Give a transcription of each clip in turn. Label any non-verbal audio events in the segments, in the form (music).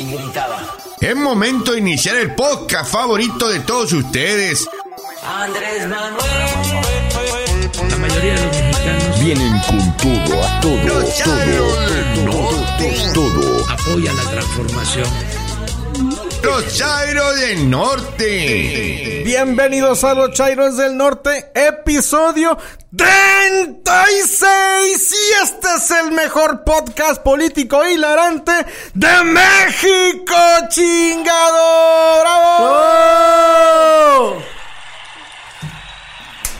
y gritaba. Es momento de iniciar el podcast favorito de todos ustedes. Andrés Manuel. La mayoría de los mexicanos Vienen con todo, a todo, Chairos del Norte. todo. apoyan la transformación. Los Chairos del Norte. Bienvenidos a los Chairos del Norte, episodio 36. Y este es el mejor podcast político hilarante de México, chingado. ¡Bravo!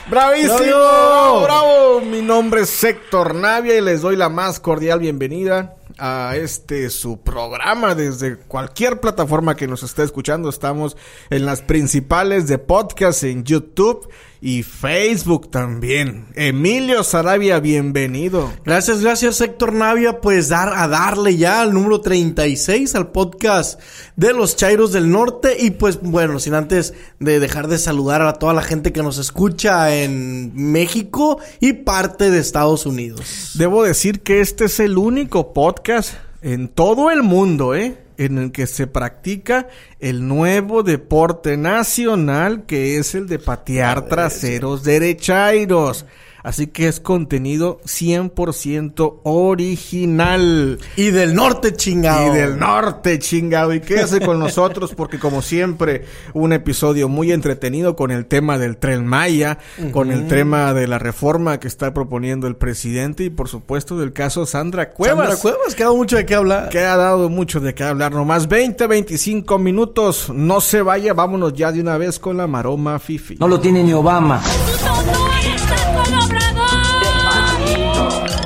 Bravísimo, bravo, bravo. Mi nombre es Héctor Navia y les doy la más cordial bienvenida a este su programa desde cualquier plataforma que nos esté escuchando. Estamos en las principales de podcast en YouTube y Facebook también. Emilio Sarabia, bienvenido. Gracias, gracias Héctor Navia, pues dar a darle ya al número 36 al podcast de los Chairos del Norte y pues bueno, sin antes de dejar de saludar a toda la gente que nos escucha en México y parte de Estados Unidos. Debo decir que este es el único podcast en todo el mundo, ¿eh? En el que se practica el nuevo deporte nacional que es el de patear traseros derechairos. Así que es contenido 100% original. Y del norte chingado. Y del norte, chingado. Y quédese con nosotros porque como siempre, un episodio muy entretenido con el tema del tren Maya, con el tema de la reforma que está proponiendo el presidente y por supuesto del caso Sandra Cuevas. Sandra Cuevas, que ha dado mucho de qué hablar. Que ha dado mucho de qué hablar. Nomás 20, 25 minutos. No se vaya, vámonos ya de una vez con la maroma Fifi. No lo tiene ni Obama.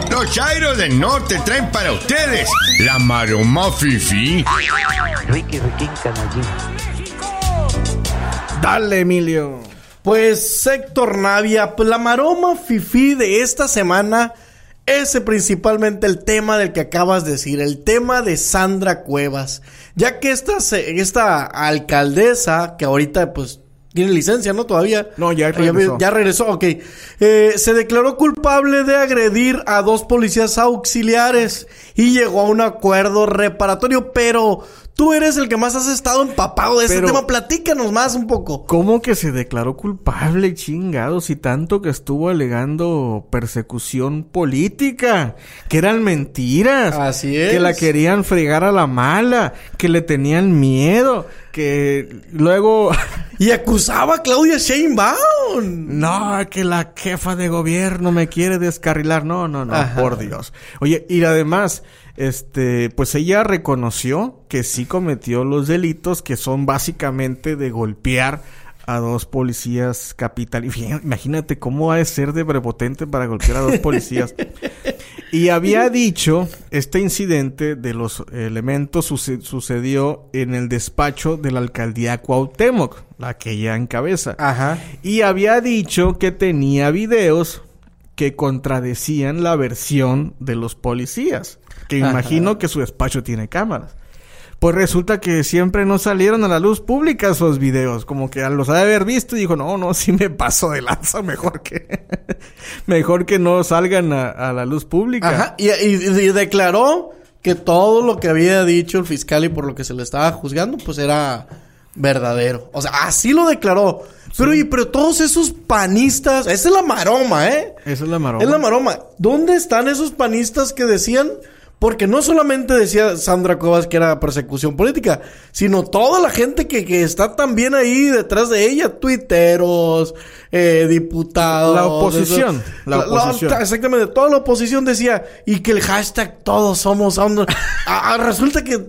Los Chairos del Norte traen para ustedes la maroma fifi. Dale, Emilio. Pues Héctor Navia, pues la maroma fifi de esta semana es principalmente el tema del que acabas de decir, el tema de Sandra Cuevas, ya que esta, esta alcaldesa, que ahorita pues tiene licencia, ¿no? Todavía. No, ya regresó. Ya regresó, ok. Eh, se declaró culpable de agredir a dos policías auxiliares y llegó a un acuerdo reparatorio, pero tú eres el que más has estado empapado de ese Pero- tema. Platícanos más un poco. ¿Cómo que se declaró culpable, chingados? Y tanto que estuvo alegando persecución política, que eran mentiras. Así es. Que la querían fregar a la mala, que le tenían miedo, que luego... (laughs) Y acusaba a Claudia Sheinbaum. No, que la jefa de gobierno me quiere descarrilar. No, no, no, Ajá. por Dios. Oye, y además, este, pues ella reconoció que sí cometió los delitos que son básicamente de golpear a dos policías capital. Imagínate cómo ha de ser de prepotente para golpear a dos policías. Y había dicho, este incidente de los elementos suce- sucedió en el despacho de la alcaldía Cuauhtémoc, la que ella encabeza. Ajá. Y había dicho que tenía videos que contradecían la versión de los policías. Que Ajá. imagino que su despacho tiene cámaras. Pues resulta que siempre no salieron a la luz pública esos videos. Como que los ha de haber visto y dijo, no, no, sí me paso de lanza. Mejor que... (laughs) mejor que no salgan a, a la luz pública. Ajá. Y, y- y declaró que todo lo que había dicho el fiscal y por lo que se le estaba juzgando, pues era verdadero. O sea, así lo declaró. Pero, oye, pero todos esos panistas, esa es la maroma, ¿eh? Esa es la maroma. Es la maroma. ¿Dónde están esos panistas que decían? Porque no solamente decía Sandra Cuevas que era persecución política, sino toda la gente que, que está también ahí detrás de ella, tuiteros, eh, diputados. La oposición, eso- la oposición. exactamente, toda la oposición decía, y que el hashtag todos somos Sandra. (laughs) Ah, ah, resulta que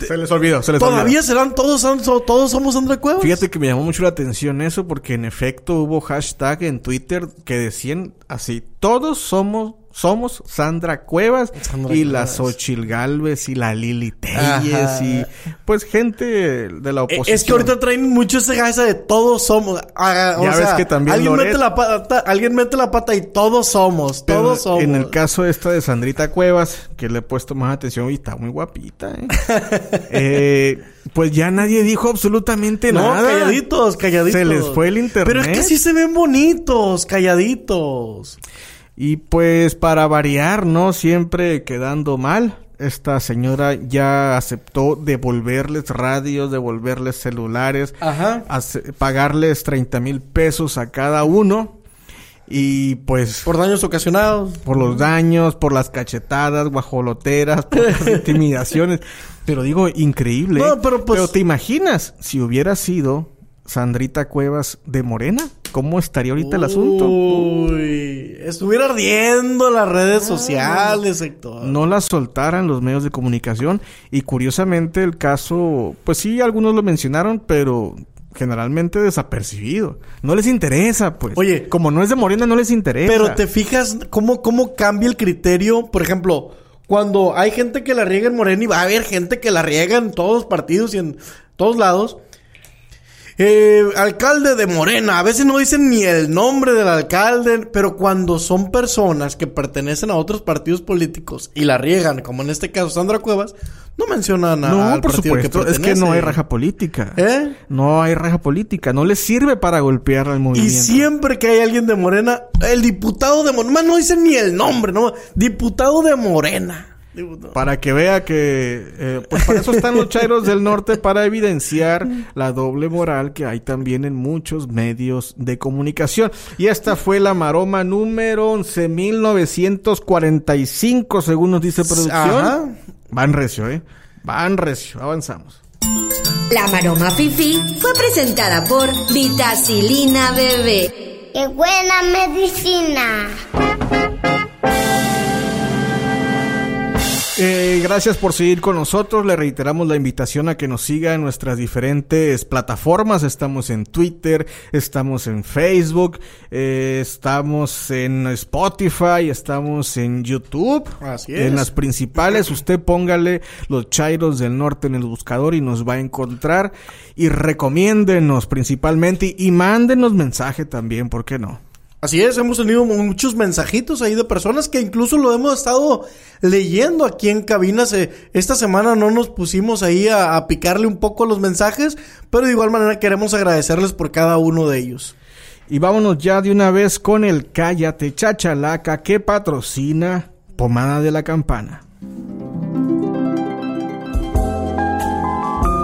Se les olvidó, se les todavía olvidó. serán todos, todos somos Sandra Cuevas. Fíjate que me llamó mucho la atención eso porque en efecto hubo hashtag en Twitter que decían así, todos somos somos Sandra Cuevas Sandra y la Cuevas. Xochil Galvez y la Lili Telles Ajá. y pues gente de la Eh, oposición. Es que ahorita traen mucho ese esa de todos somos. Ah, o Ya ves que también alguien Loret- mete la pata, alguien mete la pata y todos somos, Pero todos somos. En el caso esta de Sandrita Cuevas, que le he puesto más atención y está muy guapita, ¿eh? (laughs) Eh, pues ya nadie dijo absolutamente no, nada. calladitos, calladitos. Se les fue el internet. Pero es que sí se ven bonitos, calladitos. Y pues para variar, ¿no? Siempre quedando mal. esta señora ya aceptó devolverles radios, devolverles celulares, Ajá. pagarles 30 mil pesos a cada uno. Y pues Por daños ocasionados. por los daños, por las cachetadas, guajoloteras, por las (laughs) intimidaciones. Pero digo, increíble. No, ¿eh? pero pues- te imaginas, si hubiera sido Sandrita Cuevas de Morena, ¿cómo estaría ahorita el asunto? Uy, estuviera ardiendo las redes sociales, Héctor. No la soltaran los medios de comunicación. Y curiosamente el caso, pues sí, algunos lo mencionaron, pero generalmente desapercibido. No les interesa, pues. Oye. como no es de Morena, no les interesa. Pero te fijas cómo, cómo cambia el criterio. Por ejemplo, cuando hay gente que la riega en Morena y va a haber gente que la riega en todos los partidos y en todos lados. Eh, alcalde de Morena, a veces no dicen ni el nombre del alcalde, pero cuando son personas que pertenecen a otros partidos políticos y la riegan, como en este caso Sandra Cuevas, no mencionan a, No, al por supuesto. es que no hay raja política. ¿Eh? No hay raja política. No les sirve para golpear al Y movimiento. siempre que hay alguien de Morena, el diputado de Morena, no dicen ni el nombre, no, diputado de Morena. Diputado. Para que vea que... eh, pues para eso están los chairos del norte, para evidenciar la doble moral que hay también en muchos medios de comunicación. Y esta fue la maroma número 11.945, según nos dice producción. Ajá. Van recio, ¿eh? Van recio. Avanzamos. La Maroma Fifi fue presentada por Vitacilina Bebé. ¡Qué buena medicina! Eh, gracias por seguir con nosotros. Le reiteramos la invitación a que nos siga en nuestras diferentes plataformas. Estamos en Twitter, estamos en Facebook, eh, estamos en Spotify, estamos en YouTube. Así es. En las principales, usted póngale los Chairos del Norte en el buscador y nos va a encontrar. Y recomiéndenos principalmente y, y mándenos mensaje también, ¿por qué no? Así es, hemos tenido muchos mensajitos ahí de personas que incluso lo hemos estado leyendo aquí en cabina. Se- esta semana no nos pusimos ahí a, a picarle un poco los mensajes, pero de igual manera queremos agradecerles por cada uno de ellos. Y vámonos ya de una vez con el Cállate Chachalaca que patrocina Pomada de la Campana.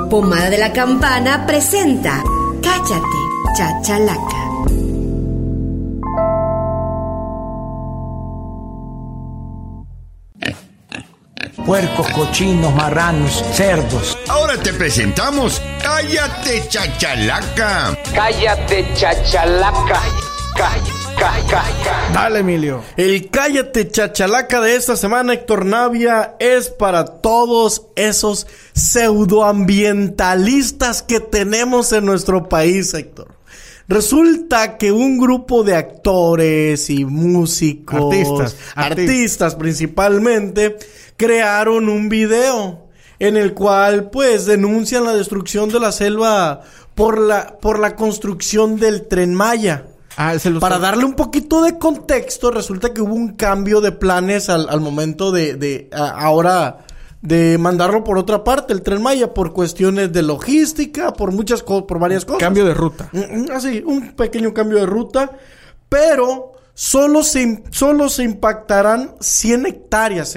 Pomada de la Campana presenta Cállate, Chachalaca. Puercos, cochinos, marranos, cerdos. Ahora te presentamos Cállate Chachalaca. Cállate, chachalaca. Ca- ca- ca- ca- Dale, Emilio. El cállate chachalaca de esta semana, Héctor Navia, es para todos esos pseudoambientalistas que tenemos en nuestro país, Héctor. Resulta que un grupo de actores y músicos, Artistas, artistas, artistas. principalmente, crearon un video en el cual pues denuncian la destrucción de la selva por la, por la construcción del tren Maya. Ah, se los- Para darle un poquito de contexto, resulta que hubo un cambio de planes al, al momento de, de a- ahora de mandarlo por otra parte, el tren Maya, por cuestiones de logística, por muchas cosas, por varias cosas. Cambio de ruta. Mm, mm, Así, un pequeño cambio de ruta, pero solo se, solo se impactarán 100 hectáreas.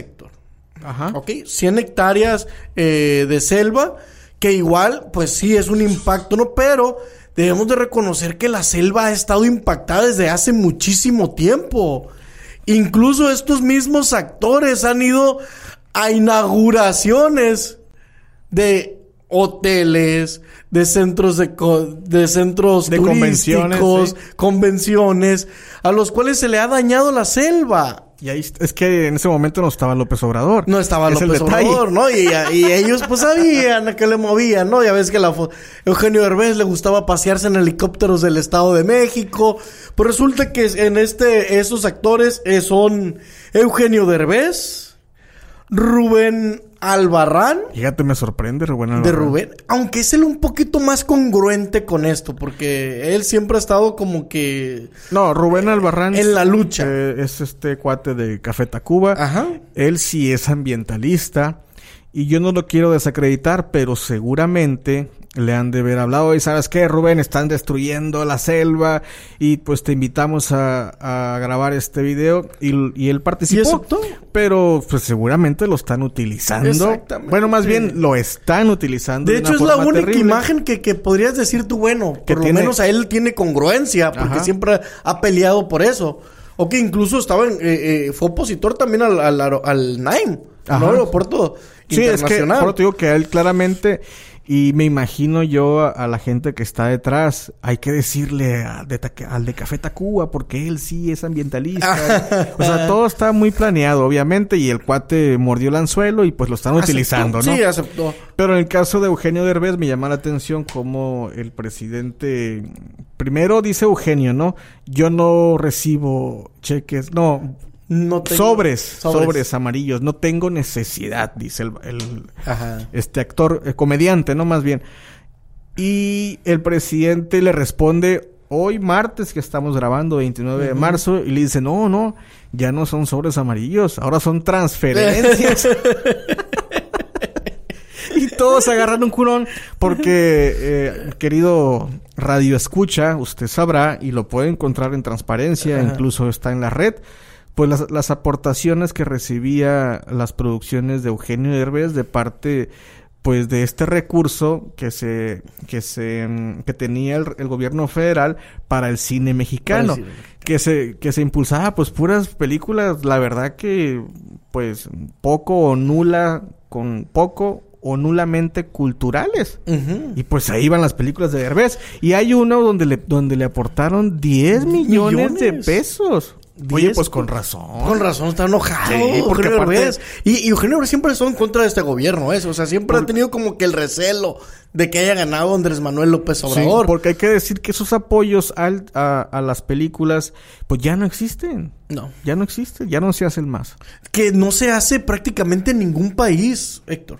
Ajá. ¿Ok? 100 hectáreas eh, de selva, que igual, pues sí, es un impacto, ¿no? Pero debemos de reconocer que la selva ha estado impactada desde hace muchísimo tiempo. Incluso estos mismos actores han ido a inauguraciones de hoteles, de centros de, de centros De convenciones, sí. convenciones, a los cuales se le ha dañado la selva. Y ahí es que en ese momento no estaba López Obrador. No estaba Es López. Obrador, ¿no? Y, y ellos pues sabían a qué le movían, ¿no? Ya ves que la Eugenio Derbez le gustaba pasearse en helicópteros del Estado de México. Pues resulta que en este, esos actores eh, son Eugenio Derbez, Rubén Albarrán, Fíjate, me sorprende, Rubén de Albarrán. Rubén, aunque es él un poquito más congruente con esto, porque él siempre ha estado como que No, Rubén Albarrán. En la lucha. eh, es este cuate de Café Tacuba. Ajá. Él sí es ambientalista. Y yo no lo quiero desacreditar, pero seguramente le han de haber hablado y sabes qué, Rubén, están destruyendo la selva y pues te invitamos a, a grabar este video y, y él participó. ¿Y? Pero pues seguramente lo están utilizando. Exactamente. Bueno, más bien lo están utilizando. De hecho, es la única terrible. imagen que, que podrías decir tú, bueno, Que por lo menos a él tiene congruencia, porque Ajá. siempre ha peleado por eso. O que incluso estaba en, eh, eh, fue opositor también al, al, al NAIM, Ajá. ¿no? Sí, es que por digo que él claramente y me imagino yo a, a la gente que está detrás, hay que decirle a- de al de Café Tacuba porque él sí es ambientalista. (laughs) o sea, todo está muy planeado, obviamente, y el cuate mordió el anzuelo y pues lo están Aceptó. utilizando, ¿no? Sí, aceptó. Pero en el caso de Eugenio Derbez me llama la atención como el presidente primero dice Eugenio, ¿no? Yo no recibo cheques, no, No tengo- sobres, sobres, amarillos. No tengo necesidad, dice el, el- Ajá. este actor, eh, comediante, ¿no? Más bien. Y el presidente le responde hoy martes que estamos grabando, 29 de marzo, y le dice, no, no, ya no son sobres amarillos, ahora son transferencias. (laughs) y todos agarran un culón porque, eh, querido radio escucha, usted sabrá y lo puede encontrar en transparencia, incluso está en la red. Pues las, las aportaciones que recibía las producciones de Eugenio Derbez de parte pues de este recurso que se que se que tenía el, el gobierno federal para el cine mexicano Para el cine que se que se impulsaba pues puras películas la verdad que pues poco o nula con poco o nulamente culturales. Y pues ahí van las películas de Derbez. Y hay uno donde le donde le aportaron 10 millones, de pesos oye 10 pues con razón Con razón, está enojado. Sí, porque Eugenio aparte- Derbez. Y, y Eugenio Derbez siempre estuvo en contra de este gobierno, eso. O sea, siempre ha tenido como que el recelo de que haya ganado Andrés Manuel López Sí, Obrador. porque hay que decir que esos apoyos al- a, a las películas, pues ya no existen. No. Ya no existen, ya no se hacen más. Que no se hace prácticamente en ningún país, Héctor.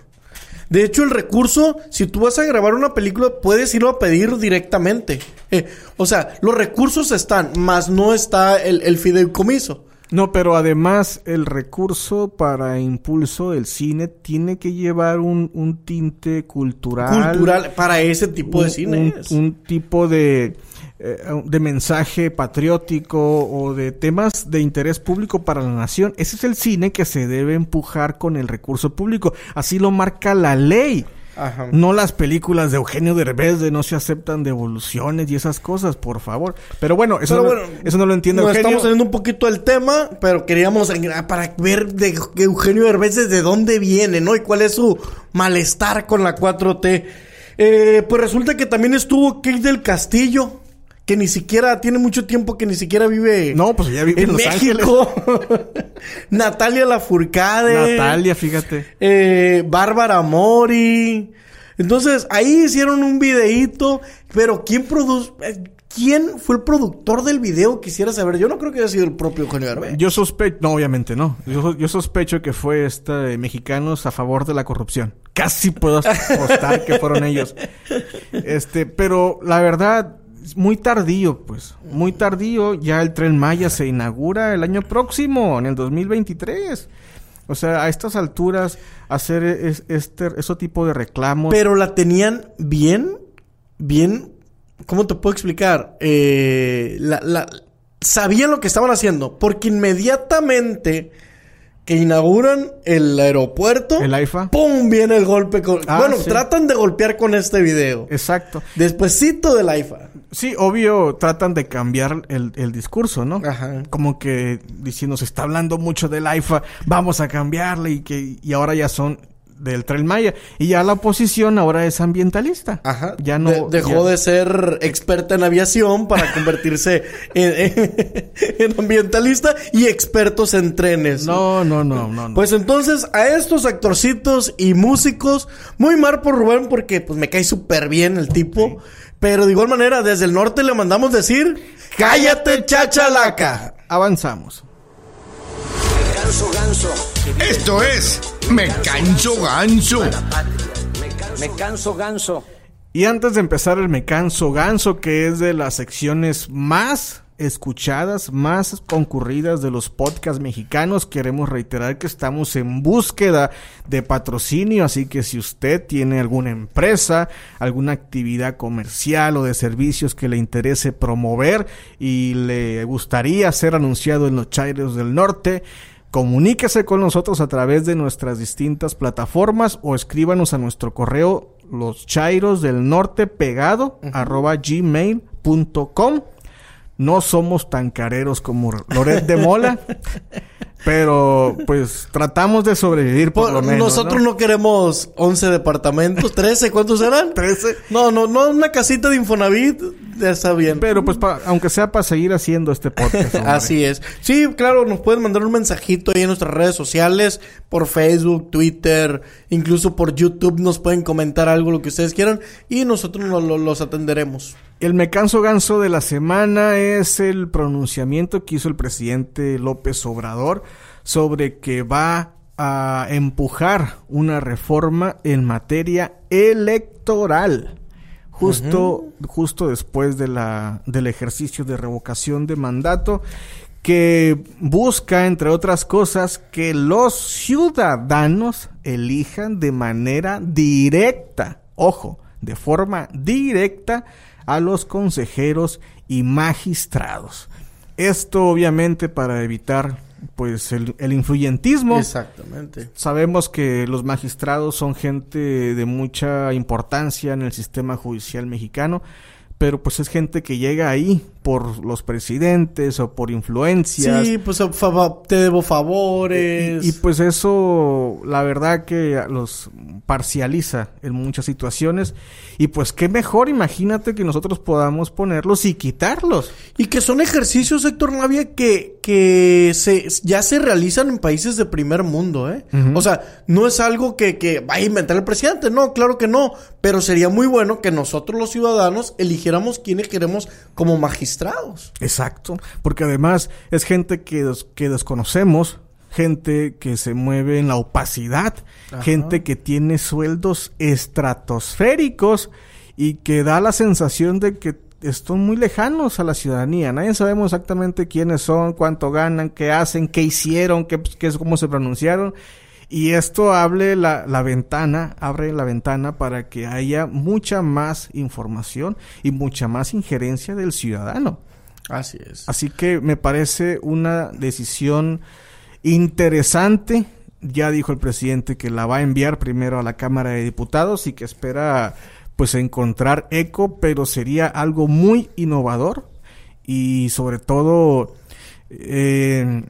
De hecho, el recurso, si tú vas a grabar una película, puedes irlo a pedir directamente. Eh, o sea, los recursos están, más no está el, el fideicomiso. No, pero además el recurso para impulso del cine tiene que llevar un, un tinte cultural. Cultural para ese tipo de cine. Un, un tipo de, eh, de mensaje patriótico o de temas de interés público para la nación. Ese es el cine que se debe empujar con el recurso público. Así lo marca la ley. Ajá. No las películas de Eugenio Derbez de no se aceptan devoluciones y esas cosas, por favor. Pero bueno, eso, Pero no, bueno, eso no lo Eugenio. estamos saliendo un poquito del tema, pero queríamos para ver de de Eugenio Derbez desde dónde viene, ¿no? Y cuál es su malestar con la 4T. Eh, pues resulta que también estuvo Kate del Castillo, que ni siquiera tiene mucho tiempo que ni siquiera vive No, pues ella vive en, en Los México. (laughs) Natalia Lafourcade. Ángeles. Natalia, fíjate. Eh, Bárbara Mori. Entonces, ahí hicieron un videíto. Pero ¿quién produce? ¿Quién fue el productor del video? Quisiera saber. Yo no creo que haya sido el propio Eugenio Derbez. Yo sospecho, no, obviamente no. Yo, yo sospecho que fue este de mexicanos a favor de la corrupción. Casi puedo apostar que fueron ellos. (laughs) Este, pero la verdad, muy tardío, pues. Muy tardío. Ya el tren Maya se inaugura el año próximo, en el 2023. O sea, a estas alturas, hacer es- este, ese tipo de reclamos. Pero la tenían bien, bien. ¿Cómo te puedo explicar? Eh, la, la- sabían lo que estaban haciendo. Porque inmediatamente que inauguran el aeropuerto. El AIFA. ¡Pum! Viene el golpe. Con... Ah, bueno, sí. tratan de golpear con este video. Exacto. Despuésito del AIFA. Sí, obvio, tratan de cambiar el, el discurso, ¿no? Ajá. Como que diciendo, se está hablando mucho del AIFA, vamos a cambiarle y que y ahora ya son del Tren Maya. Y ya la oposición ahora es ambientalista. Ajá. Ya no... De- dejó ya- de ser experta en aviación para (laughs) convertirse en, en- en ambientalista y expertos en trenes. No, no, no, no. no. Pues entonces a estos actorcitos y músicos, muy mal por Rubén porque pues me cae súper bien el tipo, pero de igual manera desde el norte le mandamos decir, cállate chachalaca. Avanzamos. Ganso. Esto es Me Canso Ganso. Me canso, ganso. Y antes de empezar el Me Canso Ganso, que es de las secciones más escuchadas, más concurridas de los podcasts mexicanos. Queremos reiterar que estamos en búsqueda de patrocinio, así que si usted tiene alguna empresa, alguna actividad comercial o de servicios que le interese promover y le gustaría ser anunciado en los Chairos del Norte, comuníquese con nosotros a través de nuestras distintas plataformas o escríbanos a nuestro correo los chairos del norte pegado arroba gmail.com no somos tan careros como Loret de Mola, (laughs) pero pues tratamos de sobrevivir por, lo menos. Nosotros ¿no? queremos 11 departamentos, 13, ¿cuántos serán? 13. No, no, no, una casita de Infonavit, ya está bien. Pero pues pa, aunque sea para seguir haciendo este podcast. Así es. Sí, claro, nos pueden mandar un mensajito ahí en nuestras redes sociales, por Facebook, Twitter, incluso por YouTube nos pueden comentar algo, lo que ustedes quieran, y nosotros lo, lo, los atenderemos. El me canso ganso de la semana es el pronunciamiento que hizo el presidente López Obrador sobre que va a empujar una reforma en materia electoral. Justo, uh -huh. justo después de la, del ejercicio de revocación de mandato que busca, entre otras cosas, que los ciudadanos elijan de manera directa, ojo, de forma directa, a los consejeros y magistrados. Esto obviamente para evitar pues el, el, influyentismo. Exactamente. Sabemos que los magistrados son gente de mucha importancia en el sistema judicial mexicano, pero pues es gente que llega ahí por los presidentes o por influencias. Sí, pues te debo favores. Y, y, pues eso, la verdad que los parcializa en muchas situaciones. Y pues qué mejor, imagínate que nosotros podamos ponerlos y quitarlos. Y que son ejercicios, Héctor Navia, que, que se, ya se realizan en países de primer mundo, ¿eh? Uh -huh. O sea, no es algo que, que vaya a inventar el presidente, no, claro que no. Pero sería muy bueno que nosotros los ciudadanos eligiéramos quienes queremos como magistrados. Exacto, porque además es gente que, des que desconocemos, gente que se mueve en la opacidad, Ajá. gente que tiene sueldos estratosféricos y que da la sensación de que están muy lejanos a la ciudadanía. Nadie sabemos exactamente quiénes son, cuánto ganan, qué hacen, qué hicieron, qué, qué cómo se pronunciaron. Y esto abre la, la, ventana, abre la ventana para que haya mucha más información y mucha más injerencia del ciudadano. Así es. Así que me parece una decisión interesante. Ya dijo el presidente que la va a enviar primero a la Cámara de Diputados y que espera pues encontrar eco, pero sería algo muy innovador y sobre todo eh,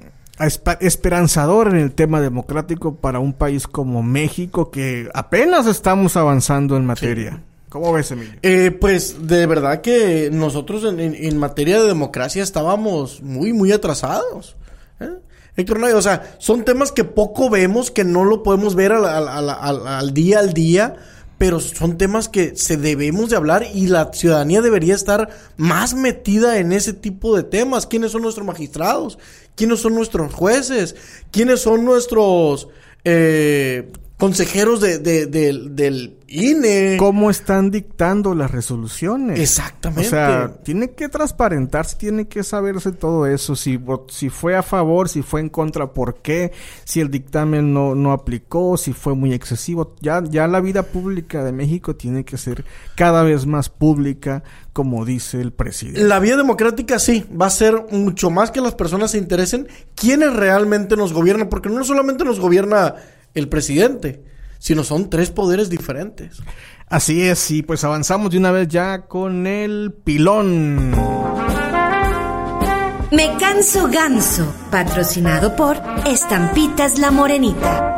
esperanzador en el tema democrático para un país como México que apenas estamos avanzando en materia. Sí. ¿Cómo ves, Emilio? Eh, pues de verdad que nosotros en, en, en, materia de democracia estábamos muy, muy atrasados. ¿eh? Héctor, o sea, son temas que poco vemos, que no lo podemos ver al, al, al, al día al día pero son temas que se debemos de hablar y la ciudadanía debería estar más metida en ese tipo de temas. ¿Quiénes son nuestros magistrados? ¿Quiénes son nuestros jueces? ¿Quiénes son nuestros eh, consejeros de, de, de, del INE? ¿Cómo están dictando las resoluciones? Exactamente. O sea, tiene que transparentarse, tiene que saberse todo eso. Si, si fue a favor, si fue en contra, por qué, si el dictamen no, no aplicó, si fue muy excesivo. Ya, ya la vida pública de México tiene que ser cada vez más pública, como dice el presidente. La vía democrática sí, va a ser mucho más que las personas se interesen quiénes realmente nos gobiernan, porque no solamente nos gobierna el presidente, sino son tres poderes diferentes. Así es, y pues avanzamos de una vez ya con el pilón. Me canso ganso, patrocinado por Estampitas La Morenita.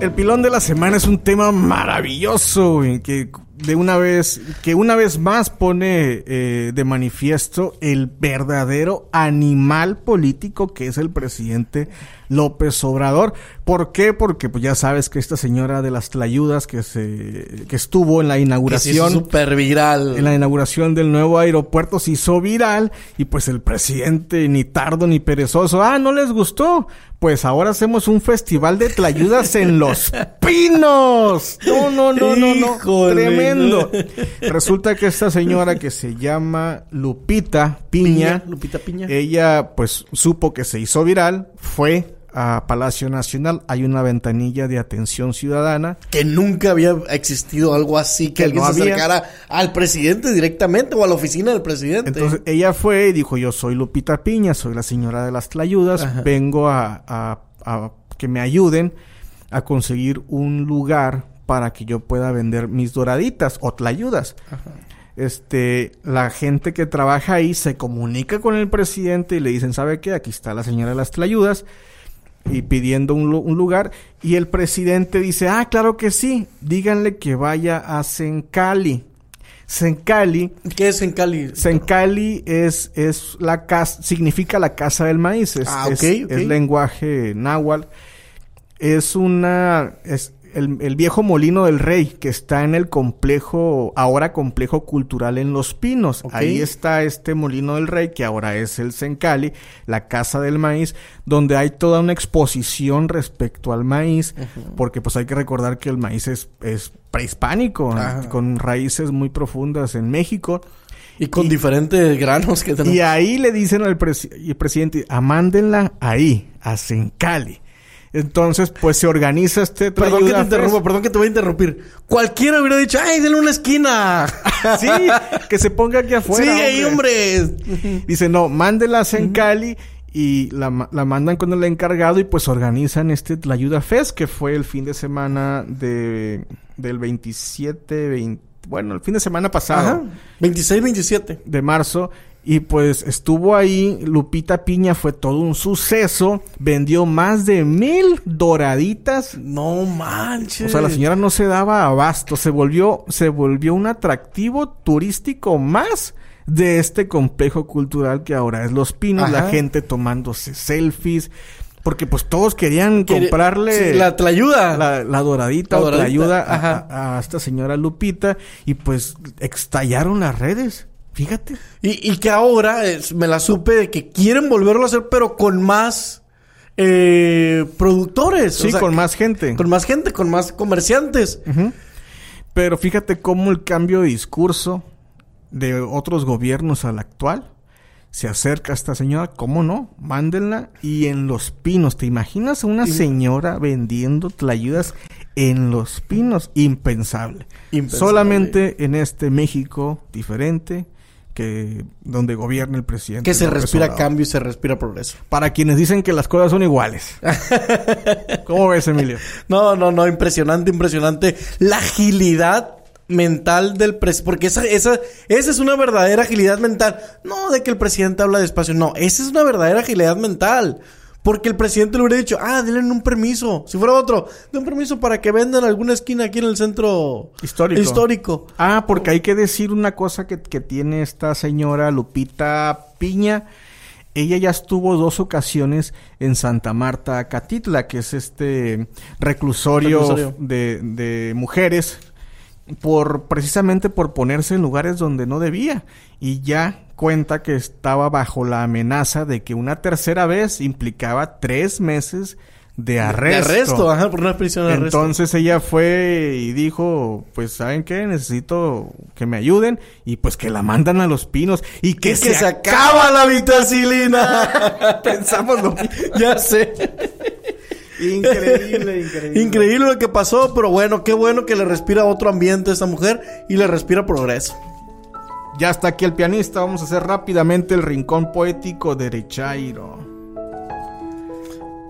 El pilón de la semana es un tema maravilloso que de una vez que una vez más pone eh, de manifiesto el verdadero animal político que es el presidente López Obrador. ¿Por qué? Porque pues ya sabes que esta señora de las tlayudas que se que estuvo en la inauguración super viral en la inauguración del nuevo aeropuerto se hizo viral y pues el presidente ni tardo ni perezoso, ah, no les gustó. Pues ahora hacemos un festival de tlayudas en los pinos. No, no, no, no, no. Híjole. Tremendo. Resulta que esta señora que se llama Lupita Piña, Piña, Lupita Piña. ella pues supo que se hizo viral, fue a Palacio Nacional, hay una ventanilla de atención ciudadana. Que nunca había existido algo así, que, Que alguien no se había. acercara al presidente directamente o a la oficina del presidente. Entonces ella fue y dijo, yo soy Lupita Piña, soy la señora de las tlayudas, Ajá. vengo a, a- a que me ayuden a conseguir un lugar para que yo pueda vender mis doraditas o tlayudas. Este, la gente que trabaja ahí se comunica con el presidente y le dicen, ¿sabe qué? Aquí está la señora de las tlayudas y pidiendo un, un lugar y el presidente dice, ah, claro que sí, díganle que vaya a Sencali. Sencali ¿Qué es en Cali? Sencali es, es la casa, significa la casa del maíz. Es, Ah, ok, es- lenguaje náhuatl. Es una, es el, el viejo molino del rey que está en el complejo, ahora complejo cultural en Los Pinos. Ahí está este molino del rey que ahora es el Sencali, la casa del maíz, donde hay toda una exposición respecto al maíz, porque pues hay que recordar que el maíz es, es prehispánico, Ajá. con raíces muy profundas en México. Y con diferentes granos que tenemos. Y ahí le dicen al presi- y presidente, amándenla ahí, a Sencali. Entonces, pues se organiza este Perdón que te Fest. perdón que te voy a interrumpir. Cualquiera hubiera dicho, ¡ay, denle una esquina! (laughs) Sí, que se ponga aquí afuera. sí, ahí, hombre. (laughs) Dice, no, mándela a Sencali y la, la mandan con el encargado y pues organizan este La Ayuda Fest, que fue el fin de semana de, del 27, 20 bueno, el fin de semana pasado. Ajá. 26, 27. de marzo. Y pues estuvo ahí, Lupita Piña fue todo un suceso, vendió más de mil doraditas. No manches. O sea, la señora no se daba abasto, se volvió, se volvió un atractivo turístico más de este complejo cultural que ahora es Los Pinos, Ajá. la gente tomándose selfies, porque pues todos querían comprarle Sí, la tlayuda. la, la doradita La o doradita, a esta señora Lupita y pues estallaron las redes. Fíjate. Y, y que ahora es- me la supe de que quieren volverlo a hacer, pero con más eh, productores. Sí, o sea, con más gente. Con más gente, con más comerciantes. Pero fíjate cómo el cambio de discurso de otros gobiernos al actual se acerca a esta señora, ¿cómo no? Mándenla y en Los Pinos, ¿te imaginas a una señora vendiendo tlayudas en Los Pinos? Impensable. Impensable. Solamente en este México diferente que donde gobierna el presidente. Que se respira Obrador. cambio y se respira progreso. Para quienes dicen que las cosas son iguales. (laughs) ¿Cómo ves, Emilio? No, no, no, impresionante, impresionante. La agilidad mental del presidente. Porque esa, esa, esa es una verdadera agilidad mental. No de que el presidente habla despacio, no, esa es una verdadera agilidad mental. Porque el presidente le hubiera dicho, ah, denle un permiso. Si fuera otro, de un permiso para que vendan alguna esquina aquí en el centro Histórico. histórico. Ah, porque hay que decir una cosa que, que tiene esta señora Lupita Piña. Ella ya estuvo dos ocasiones en Santa Marta, Catitla, que es este reclusorio, Reclusorio. De, de mujeres, por precisamente por ponerse en lugares donde no debía. Y ya cuenta que estaba bajo la amenaza de que una tercera vez implicaba tres meses de arresto. De arresto, ajá, por una prisión de arresto. Entonces ella fue y dijo, pues ¿saben qué? Necesito que me ayuden y pues que la mandan a los pinos y que, se, se acaba. acaba la vitacilina. (laughs) Pensamos lo mismo. ya sé. Increíble, increíble. Increíble lo que pasó, pero bueno, qué bueno que le respira otro ambiente a esta mujer y le respira progreso. Ya está aquí el pianista, vamos a hacer rápidamente el rincón poético de Richairo.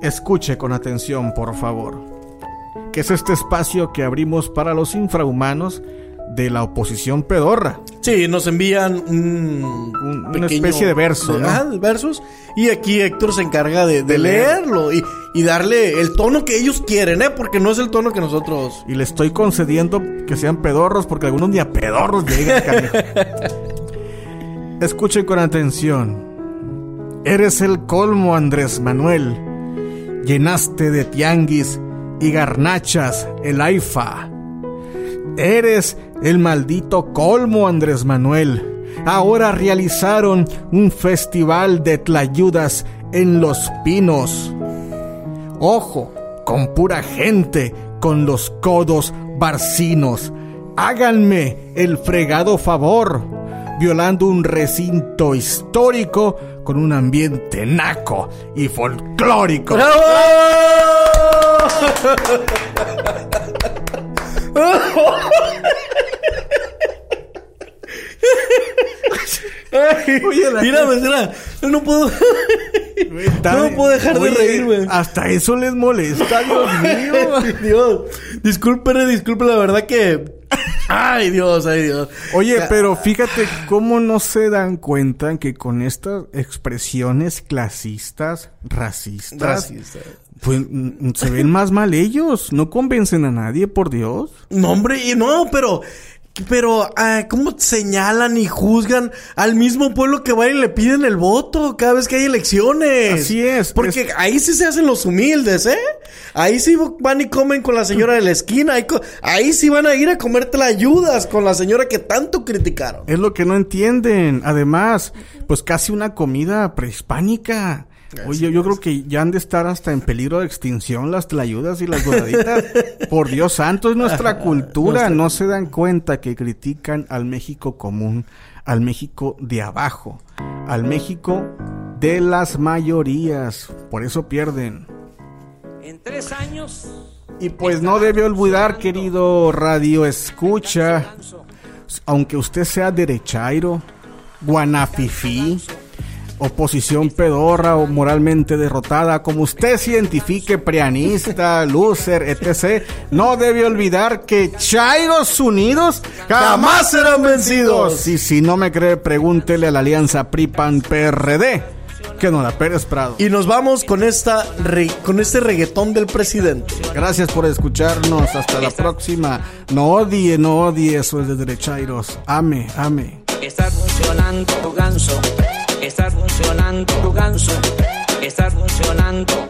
Escuche con atención, por favor. Que es este espacio que abrimos para los infrahumanos de la oposición pedorra. Sí, nos envían un, Un- una especie de verso, ¿no? Versos. Y aquí Héctor se encarga de, de De leer. leerlo y, y darle el tono que ellos quieren, ¿eh? Porque no es el tono que nosotros. Y le estoy concediendo que sean pedorros porque algunos ni a pedorros llegan. (laughs) Escuchen con atención. Eres el colmo, Andrés Manuel. Llenaste de tianguis y garnachas el AIFA. Eres el maldito colmo, Andrés Manuel. Ahora realizaron un festival de tlayudas en Los Pinos. Ojo, con pura gente con los codos barcinos. Háganme el fregado favor, violando un recinto histórico con un ambiente naco y folclórico. (laughs) Oye, mira, pues, mira, no puedo. (laughs) no puedo dejar de Oye, reírme. Hasta eso les molesta, Dios mío. Ay, (laughs) Dios. Disculpen, disculpen, la verdad que. Ay, Dios, ay, Dios. Oye, pero fíjate cómo no se dan cuenta que con estas expresiones clasistas, racistas, Racista. pues mm, se ven más mal ellos. No convencen a nadie, por Dios. No, hombre, y no, pero. Pero, ah, ¿cómo señalan y juzgan al mismo pueblo que va y le piden el voto cada vez que hay elecciones? Así es, Porque es- ahí sí se hacen los humildes, ¿eh? Ahí sí van y comen con la señora de la esquina. Ahí, ahí sí van a ir a comerte las ayudas con la señora que tanto criticaron. Es lo que no entienden. Además, pues casi una comida prehispánica. Oye, yo creo que ya han de estar hasta en peligro de extinción las tlayudas y las doraditas. (laughs) Por Dios santo, es nuestra (laughs) cultura. No se dan cuenta que critican al México común, al México de abajo, al México de las mayorías. Por eso pierden. En tres años. Y pues no debe olvidar, querido radio escucha, aunque usted sea derechairo, guanafifí, oposición pedorra o moralmente derrotada, como usted se identifique, prianista, (laughs) loser, etc., no debe olvidar que Chairos Unidos jamás serán vencidos. Y si no me cree, pregúntele a la alianza PRI-PAN-PRD, que no la Pérez Prado. Y nos vamos con esta re- con este reggaetón del presidente. Gracias por escucharnos. Hasta la próxima. No odie, no odie. Eso es de derechairos. Ame, ame. Está funcionando tu ganso. Está funcionando tu ganso. Está funcionando